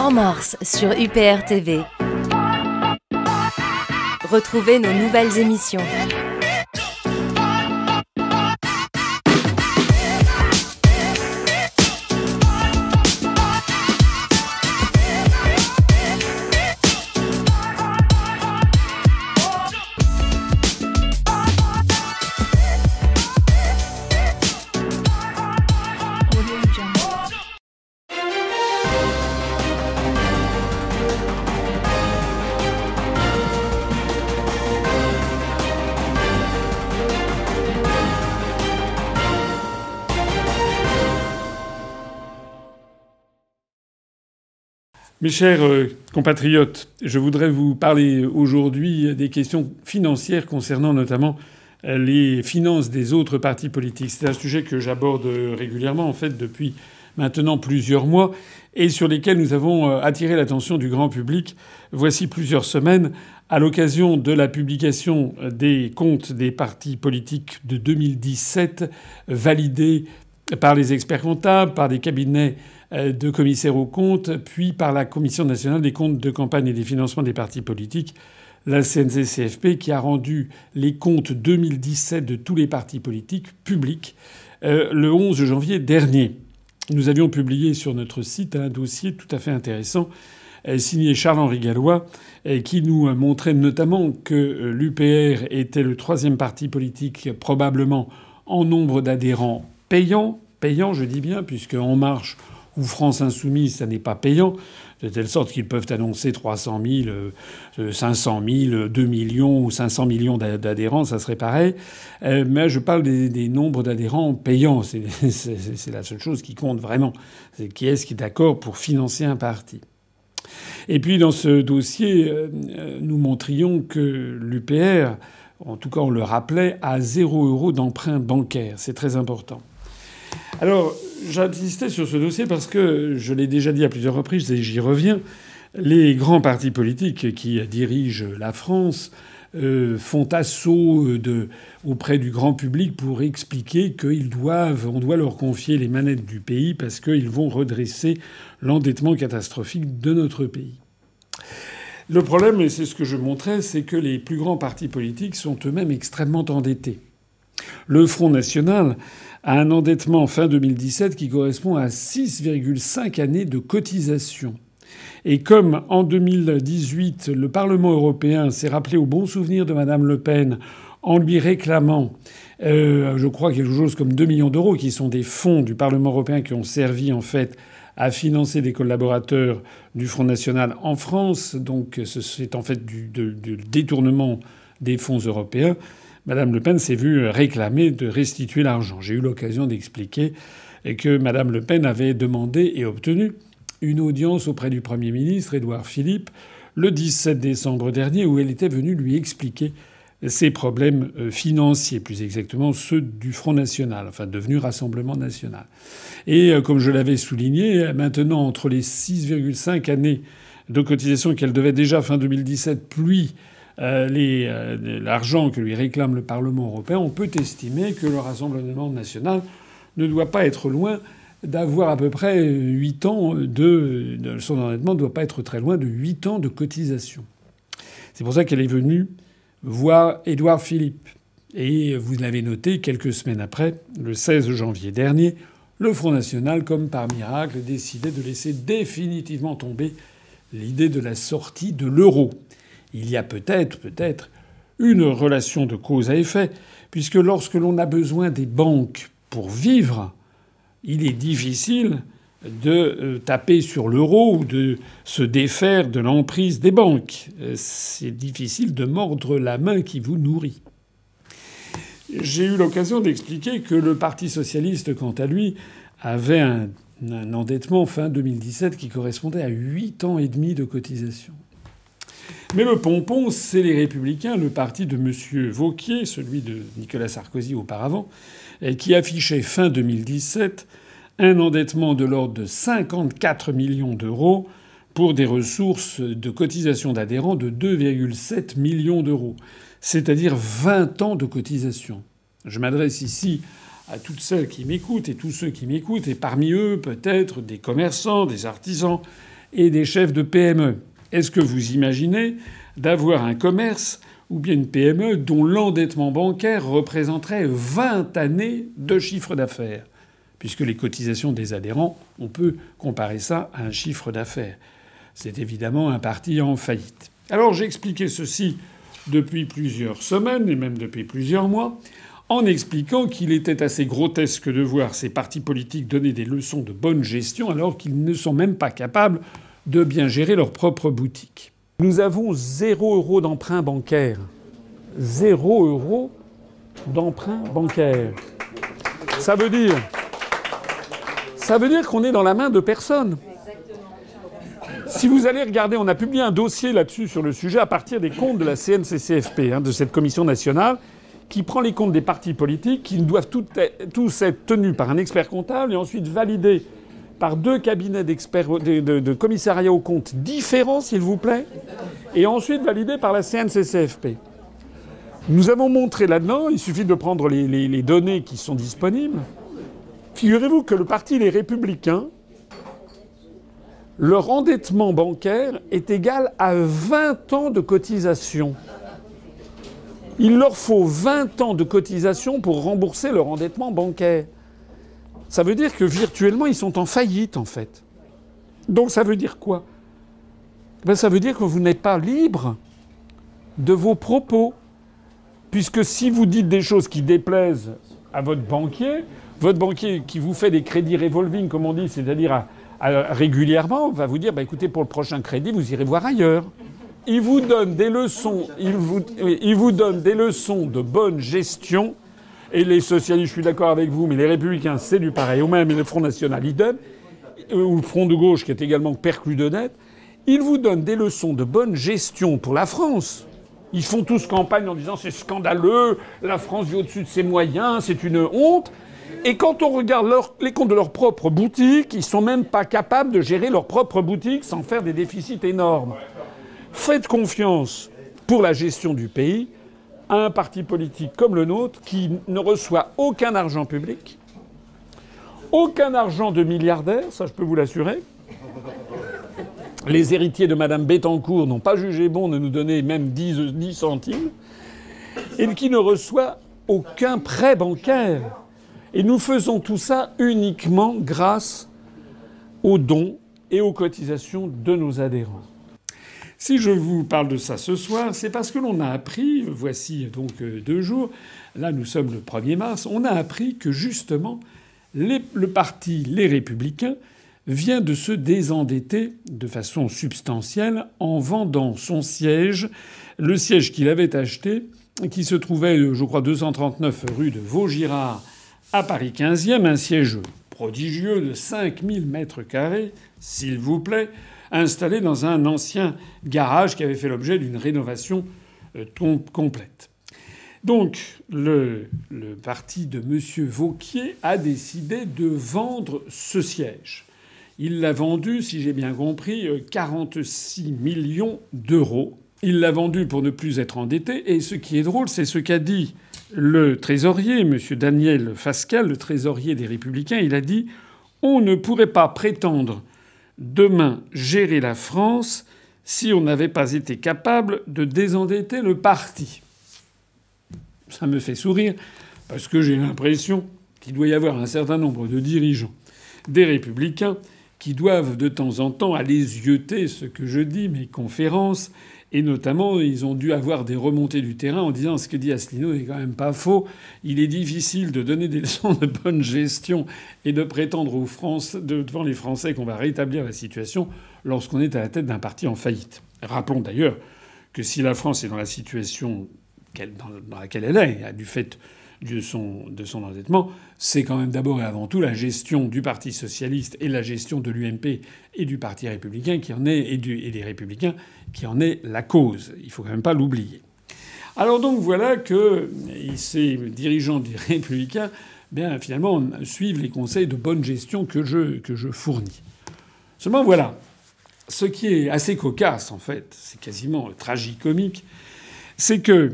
En mars sur UPR TV. Retrouvez nos nouvelles émissions. Mes chers euh, compatriotes, je voudrais vous parler aujourd'hui des questions financières concernant notamment euh, les finances des autres partis politiques. C'est un sujet que j'aborde régulièrement en fait depuis maintenant plusieurs mois et sur lesquels nous avons euh, attiré l'attention du grand public voici plusieurs semaines à l'occasion de la publication des comptes des partis politiques de 2017 validés par les experts comptables, par des cabinets de commissaires aux comptes, puis par la Commission nationale des comptes de campagne et des financements des partis politiques, la CNC-CFP, qui a rendu les comptes 2017 de tous les partis politiques publics euh, le 11 janvier dernier. Nous avions publié sur notre site un dossier tout à fait intéressant euh, signé Charles-Henri Gallois, qui nous montrait notamment que l'UPR était le troisième parti politique probablement en nombre d'adhérents payants. Payants, je dis bien, puisque En Marche ou France Insoumise, ça n'est pas payant, de telle sorte qu'ils peuvent annoncer 300 000, 500 000, 2 millions ou 500 millions d'adhérents, ça serait pareil. Euh, mais je parle des, nombres d'adhérents payants. C'est la seule chose qui compte vraiment. C'est qui est-ce qui est d'accord pour financer un parti. Et puis dans ce dossier, euh, nous montrions que l'UPR, en tout cas on le rappelait, a zéro euro d'emprunt bancaire. C'est très important. Alors, j'insistais sur ce dossier parce que je l'ai déjà dit à plusieurs reprises et j'y reviens. Les grands partis politiques qui dirigent la France euh, font assaut auprès du grand public pour expliquer qu'ils doivent, on doit leur confier les manettes du pays parce qu'ils vont redresser l'endettement catastrophique de notre pays. Le problème, et c'est ce que je montrais, c'est que les plus grands partis politiques sont eux-mêmes extrêmement endettés. Le Front National à un endettement fin 2017 qui correspond à 6,5 années de cotisation. Et comme en 2018, le Parlement européen s'est rappelé au bon souvenir de Madame Le Pen en lui réclamant, euh, je crois, quelque chose comme 2 millions d'euros, qui sont des fonds du Parlement européen qui ont servi en fait à financer des collaborateurs du Front National en France. Donc c'est en fait du, du détournement des fonds européens. Mme Le Pen s'est vue réclamer de restituer l'argent. J'ai eu l'occasion d'expliquer que Mme Le Pen avait demandé et obtenu une audience auprès du Premier ministre Édouard Philippe le 17 décembre dernier où elle était venue lui expliquer ses problèmes euh, financiers, plus exactement ceux du Front National, enfin devenu Rassemblement National. Et euh, comme je l'avais souligné, maintenant entre les 6,5 années de cotisation qu'elle devait déjà fin 2017, puis euh, euh, l'argent que lui réclame le Parlement européen, on peut estimer que le Rassemblement national ne doit pas être loin d'avoir à peu près 8 ans de, son endettement ne doit pas être très loin de 8 ans de cotisation. C'est pour ça qu'elle est venue voir Édouard Philippe. Et vous l'avez noté, quelques semaines après, le 16 janvier dernier, le Front National, comme par miracle, décidait de laisser définitivement tomber l'idée de la sortie de l'euro il y a peut-être, une relation de cause à effet, puisque lorsque l'on a besoin des banques pour vivre, il est difficile de euh, taper sur l'euro ou de se défaire de l'emprise des banques. Euh, c'est difficile de mordre la main qui vous nourrit. J'ai eu l'occasion d'expliquer que le Parti socialiste, quant à lui, avait un, un endettement fin 2017 qui correspondait à huit ans et demi de cotisation. Mais le pompon, c'est les Républicains, le parti de M. Vauquier, celui de Nicolas Sarkozy auparavant, qui affichait fin 2017 un endettement de l'ordre de 54 millions d'euros pour des ressources de cotisation d'adhérents de 2,7 millions d'euros, c'est-à-dire 20 ans de cotisation. Je m'adresse ici à toutes celles qui m'écoutent et tous ceux qui m'écoutent, et parmi eux peut-être des commerçants, des artisans, et des chefs de PME. Est-ce que vous imaginez d'avoir un commerce ou bien une PME dont l'endettement bancaire représenterait 20 années de chiffre d'affaires? Puisque les cotisations des adhérents, on peut comparer ça à un chiffre d'affaires. C'est évidemment un parti en faillite. Alors j'ai expliqué ceci depuis plusieurs semaines et même depuis plusieurs mois en expliquant qu'il était assez grotesque de voir ces partis politiques donner des leçons de bonne gestion alors qu'ils ne sont même pas capables de bien gérer leur propre boutique. Nous avons zéro euro d'emprunt bancaire. Zéro euro d'emprunt bancaire. Ça veut dire. Ça veut dire qu'on est dans la main de personne. Si vous allez regarder, on a publié un dossier là-dessus sur le sujet à partir des comptes de la CNCCFP, hein, de cette commission nationale, qui prend les comptes des partis politiques, qui doivent tous être tenus par un expert comptable et ensuite validés par deux cabinets d'experts de, de, commissariat aux comptes différents, s'il vous plaît, et ensuite validé par la CNCCFP. Nous avons montré là-dedans, il suffit de prendre les, les données qui sont disponibles. Figurez-vous que le parti Les Républicains, leur endettement bancaire est égal à 20 ans de cotisation. Il leur faut 20 ans de cotisation pour rembourser leur endettement bancaire. Ça veut dire que virtuellement, ils sont en faillite, en fait. Donc ça veut dire quoi? Ben, Ça veut dire que vous n'êtes pas libre de vos propos. Puisque si vous dites des choses qui déplaisent à votre banquier, votre banquier qui vous fait des crédits revolving, comme on dit, c'est-à-dire régulièrement, va vous dire bah, écoutez, pour le prochain crédit, vous irez voir ailleurs. Il vous donne des leçons, il vous donne des leçons de bonne gestion et les socialistes, je suis d'accord avec vous, mais les républicains, c'est du pareil. Ou même le Front National, idem. Ou le Front de gauche, qui est également perclus de dette. Ils vous donnent des leçons de bonne gestion pour la France. Ils font tous campagne en disant c'est scandaleux, la France vit au-dessus de ses moyens, c'est une honte. Et quand on regarde les comptes de leurs propres boutiques, ils sont même pas capables de gérer leurs propres boutiques sans faire des déficits énormes. Faites confiance pour la gestion du pays un parti politique comme le nôtre qui ne reçoit aucun argent public, aucun argent de milliardaires, ça je peux vous l'assurer. Les héritiers de Madame Bettencourt n'ont pas jugé bon de nous donner même 10, 10 centimes, et qui ne reçoit aucun prêt bancaire. Et nous faisons tout ça uniquement grâce aux dons et aux cotisations de nos adhérents. Si je vous parle de ça ce soir, c'est parce que l'on a appris, voici donc euh, deux jours, là nous sommes le 1er mars, on a appris que justement le parti Les Républicains vient de se désendetter de façon substantielle en vendant son siège, le siège qu'il avait acheté, qui se trouvait, je crois, 239 rue de Vaugirard à Paris 15e, un siège prodigieux de 5000 mètres carrés, s'il vous plaît, installé dans un ancien garage qui avait fait l'objet d'une rénovation euh, complète. Donc le, parti de M. Vauquier a décidé de vendre ce siège. Il l'a vendu, si j'ai bien compris, 46 euh, millions d'euros. Il l'a vendu pour ne plus être endetté. Et ce qui est drôle, c'est ce qu'a dit le trésorier, M. Daniel Fascal, le trésorier des Républicains. Il a dit On ne pourrait pas prétendre demain gérer la France si on n'avait pas été capable de désendetter le parti. Ça me fait sourire parce que j'ai l'impression qu'il doit y avoir un certain nombre de dirigeants des républicains qui doivent de temps en temps aller zioter ce que je dis, mes conférences, et notamment, ils ont dû avoir des remontées du terrain en disant ce que dit Asselineau n'est quand même pas faux. Il est difficile de donner des leçons de bonne gestion et de prétendre aux devant les Français qu'on va rétablir la situation lorsqu'on est à la tête d'un parti en faillite. Rappelons d'ailleurs que si la France est dans la situation dans laquelle elle est, du fait de son, de son endettement, c'est quand même d'abord et avant tout la gestion du Parti socialiste et la gestion de l'UMP et du Parti républicain qui en est et, des républicains qui en est la cause. Il faut quand même pas l'oublier. Alors donc voilà que ces dirigeants des républicains, bien finalement, suivent les conseils de bonne gestion que je, que je fournis. Seulement voilà, ce qui est assez cocasse en fait, c'est quasiment tragicomique, c'est que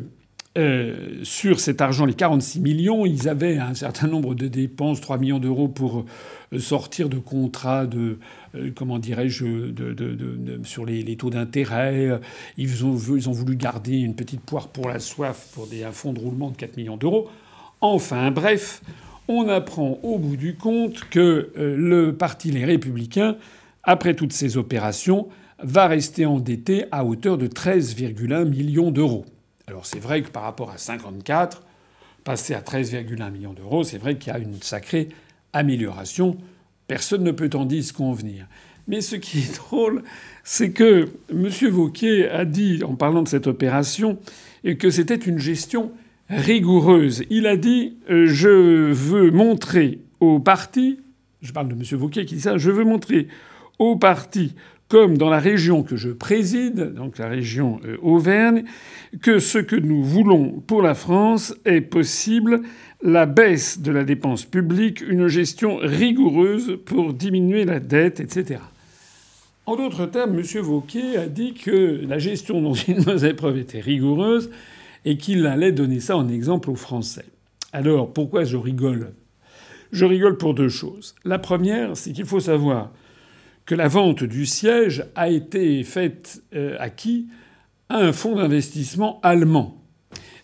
euh, sur cet argent, les 46 millions, ils avaient un certain nombre de dépenses, 3 millions d'euros pour euh, sortir de contrats de, euh, comment dirais-je, sur les, taux d'intérêt. Ils ont, voulu garder une petite poire pour la soif pour des, un fonds de roulement de 4 millions d'euros. Enfin, bref, on apprend au bout du compte que le parti Les Républicains, après toutes ces opérations, va rester endetté à hauteur de 13,1 millions d'euros. Alors c'est vrai que par rapport à 54, passer à 13,1 millions d'euros, c'est vrai qu'il y a une sacrée amélioration. Personne ne peut en disconvenir. Mais ce qui est drôle, c'est que M. Vauquier a dit, en parlant de cette opération, que c'était une gestion rigoureuse. Il a dit euh, Je veux montrer au parti, je parle de M. Vauquier qui dit ça, je veux montrer au parti comme dans la région que je préside, donc la région euh, Auvergne, que ce que nous voulons pour la France est possible, la baisse de la dépense publique, une gestion rigoureuse pour diminuer la dette, etc. En d'autres termes, M. Vauquier a dit que la gestion dont il nous épreuve était rigoureuse et qu'il allait donner ça en exemple aux Français. Alors, pourquoi je rigole? Je rigole pour deux choses. La première, c'est qu'il faut savoir que la vente du siège a été faite euh, à qui? Un fonds d'investissement allemand.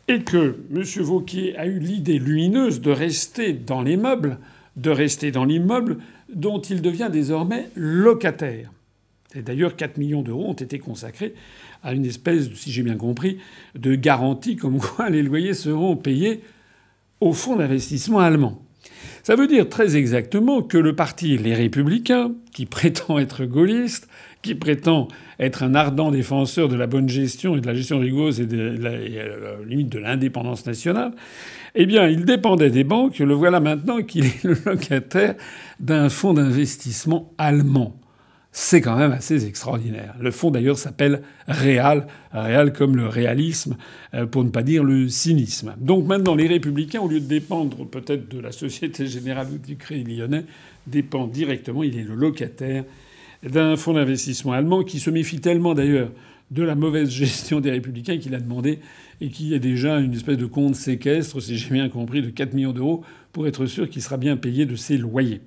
Et que M. Vauquier a eu l'idée lumineuse de rester dans les meubles, de rester dans l'immeuble dont il devient désormais locataire. D'ailleurs, 4 millions d'euros ont été consacrés à une espèce, si j'ai bien compris, de garantie comme quoi les loyers seront payés au fonds d'investissement allemand. Ça veut dire très exactement que le parti Les Républicains, qui prétend être gaulliste, qui prétend être un ardent défenseur de la bonne gestion et de la gestion rigoureuse et, de la, euh, limite de l'indépendance nationale, eh bien, il dépendait des banques. Le voilà maintenant qu'il est le locataire d'un fonds d'investissement allemand c'est quand même assez extraordinaire. Le fonds d'ailleurs s'appelle Réal, Réal comme le réalisme, euh, pour ne pas dire le cynisme. Donc maintenant, les républicains, au lieu de dépendre peut-être de la Société Générale du Crédit Lyonnais, dépendent directement, il est le locataire d'un fonds d'investissement allemand qui se méfie tellement d'ailleurs de la mauvaise gestion des républicains qu'il a demandé et qui est déjà une espèce de compte séquestre, si j'ai bien compris, de 4 millions d'euros pour être sûr qu'il sera bien payé de ses loyers.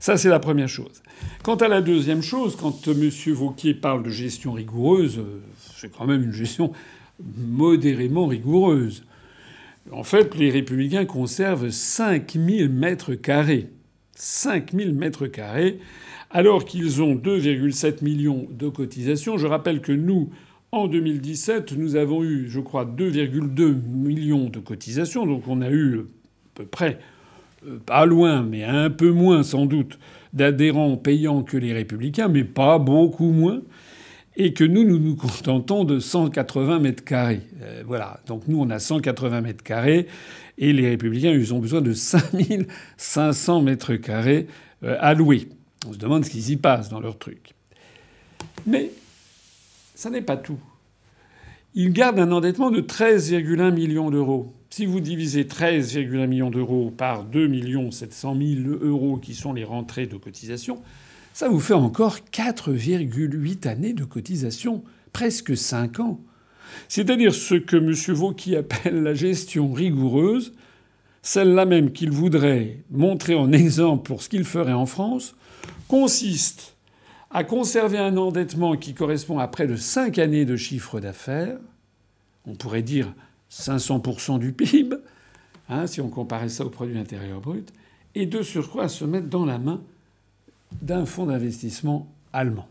Ça, c'est la première chose. Quant à la deuxième chose, quand M. Vauquier parle de gestion rigoureuse, euh, c'est quand même une gestion modérément rigoureuse. En fait, les républicains conservent 5000 mètres carrés. 5000 mètres carrés, alors qu'ils ont 2,7 millions de cotisations. Je rappelle que nous, en 2017, nous avons eu, je crois, 2,2 millions de cotisations. Donc on a eu à peu près euh, pas loin, mais un peu moins sans doute, d'adhérents payants que les républicains, mais pas beaucoup moins, et que nous, nous nous contentons de 180 mètres carrés. Euh, voilà. Donc nous, on a 180 mètres carrés, et les républicains, ils ont besoin de 5500 mètres carrés euh, à louer. On se demande ce qui s'y passe dans leur truc. Mais ça n'est pas tout. Ils gardent un endettement de 13,1 millions d'euros. Si vous divisez 13,1 millions d'euros par 2 700 000 euros qui sont les rentrées de cotisation, ça vous fait encore 4,8 années de cotisation, presque 5 ans. C'est-à-dire ce que M. Vauquier appelle la gestion rigoureuse, celle-là même qu'il voudrait montrer en exemple pour ce qu'il ferait en France, consiste à conserver un endettement qui correspond à près de 5 années de chiffre d'affaires. On pourrait dire 500% du PIB, hein, si on comparait ça au produit intérieur brut, et de surcroît se mettre dans la main d'un fonds d'investissement allemand.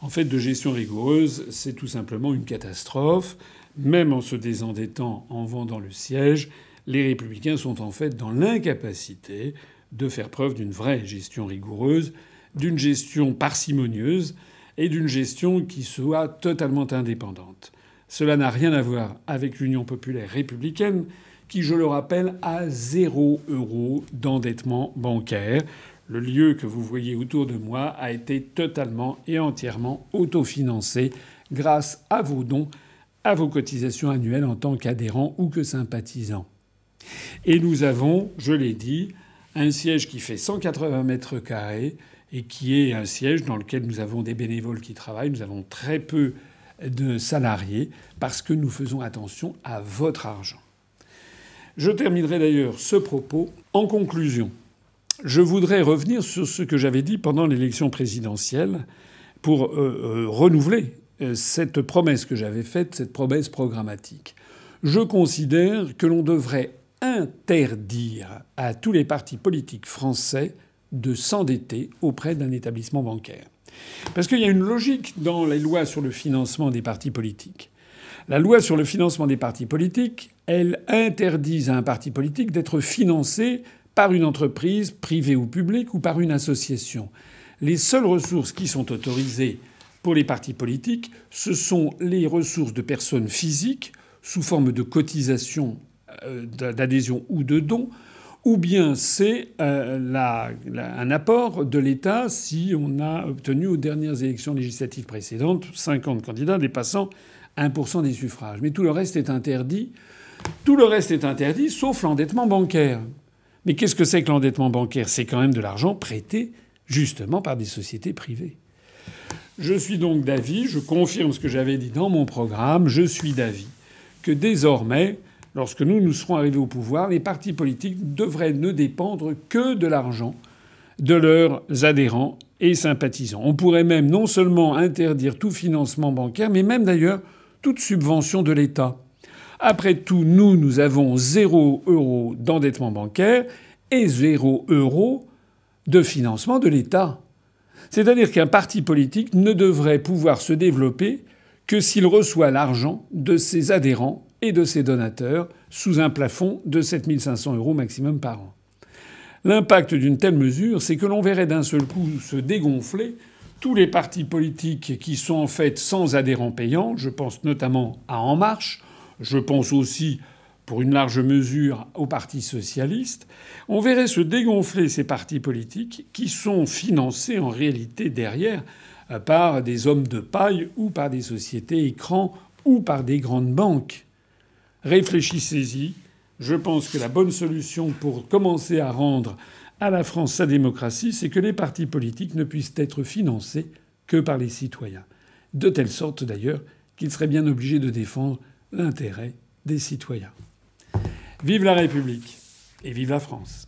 En fait, de gestion rigoureuse, c'est tout simplement une catastrophe. Même en se désendettant, en vendant le siège, les républicains sont en fait dans l'incapacité de faire preuve d'une vraie gestion rigoureuse, d'une gestion parcimonieuse et d'une gestion qui soit totalement indépendante. Cela n'a rien à voir avec l'Union populaire républicaine, qui, je le rappelle, a zéro euro d'endettement bancaire. Le lieu que vous voyez autour de moi a été totalement et entièrement autofinancé grâce à vos dons, à vos cotisations annuelles en tant qu'adhérent ou que sympathisant. Et nous avons, je l'ai dit, un siège qui fait 180 mètres carrés et qui est un siège dans lequel nous avons des bénévoles qui travaillent. Nous avons très peu de salariés parce que nous faisons attention à votre argent. Je terminerai d'ailleurs ce propos en conclusion. Je voudrais revenir sur ce que j'avais dit pendant l'élection présidentielle pour euh, euh, renouveler euh, cette promesse que j'avais faite, cette promesse programmatique. Je considère que l'on devrait interdire à tous les partis politiques français de s'endetter auprès d'un établissement bancaire. Parce qu'il y a une logique dans les lois sur le financement des partis politiques. La loi sur le financement des partis politiques, elle interdit à un parti politique d'être financé par une entreprise privée ou publique ou par une association. Les seules ressources qui sont autorisées pour les partis politiques, ce sont les ressources de personnes physiques sous forme de cotisation, euh, d'adhésion ou de dons, ou bien c'est euh, un apport de l'État si on a obtenu aux dernières élections législatives précédentes 50 candidats dépassant 1% des suffrages. Mais tout le reste est interdit. Tout le reste est interdit, sauf l'endettement bancaire. Mais qu'est-ce que c'est que l'endettement bancaire? C'est quand même de l'argent prêté justement par des sociétés privées. Je suis donc d'avis, je confirme ce que j'avais dit dans mon programme, je suis d'avis que désormais, lorsque nous nous serons arrivés au pouvoir, les partis politiques devraient ne dépendre que de l'argent de leurs adhérents et sympathisants. On pourrait même non seulement interdire tout financement bancaire, mais même d'ailleurs toute subvention de l'État. Après tout, nous, nous avons zéro euro d'endettement bancaire et zéro euro de financement de l'État. C'est-à-dire qu'un parti politique ne devrait pouvoir se développer que s'il reçoit l'argent de ses adhérents et de ses donateurs sous un plafond de 7500 euros maximum par an. L'impact d'une telle mesure, c'est que l'on verrait d'un seul coup se dégonfler tous les partis politiques qui sont en fait sans adhérents payants. Je pense notamment à En Marche. Je pense aussi, pour une large mesure, au Parti socialiste. On verrait se dégonfler ces partis politiques qui sont financés en réalité derrière par des hommes de paille ou par des sociétés écrans ou par des grandes banques. Réfléchissez-y. Je pense que la bonne solution pour commencer à rendre à la France sa démocratie, c'est que les partis politiques ne puissent être financés que par les citoyens. De telle sorte d'ailleurs qu'ils seraient bien obligés de défendre l'intérêt des citoyens. Vive la République et vive la France.